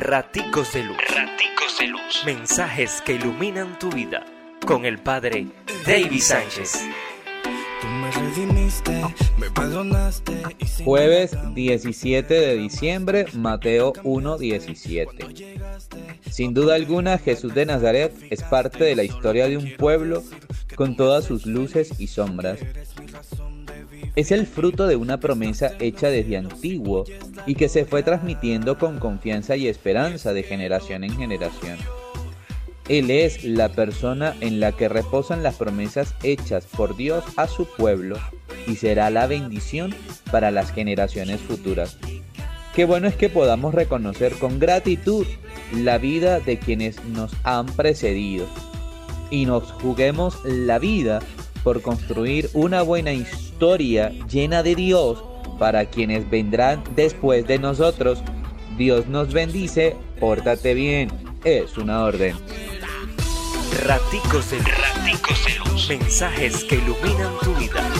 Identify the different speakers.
Speaker 1: Raticos de Luz. Raticos de Luz. Mensajes que iluminan tu vida. Con el Padre David Sánchez.
Speaker 2: Jueves 17 de diciembre, Mateo 1:17. Sin duda alguna, Jesús de Nazaret es parte de la historia de un pueblo con todas sus luces y sombras. Es el fruto de una promesa hecha desde antiguo y que se fue transmitiendo con confianza y esperanza de generación en generación. Él es la persona en la que reposan las promesas hechas por Dios a su pueblo y será la bendición para las generaciones futuras. Qué bueno es que podamos reconocer con gratitud la vida de quienes nos han precedido y nos juguemos la vida por construir una buena historia llena de Dios para quienes vendrán después de nosotros. Dios nos bendice, pórtate bien, es una orden.
Speaker 1: Raticos de Raticos luz. Mensajes que iluminan tu vida.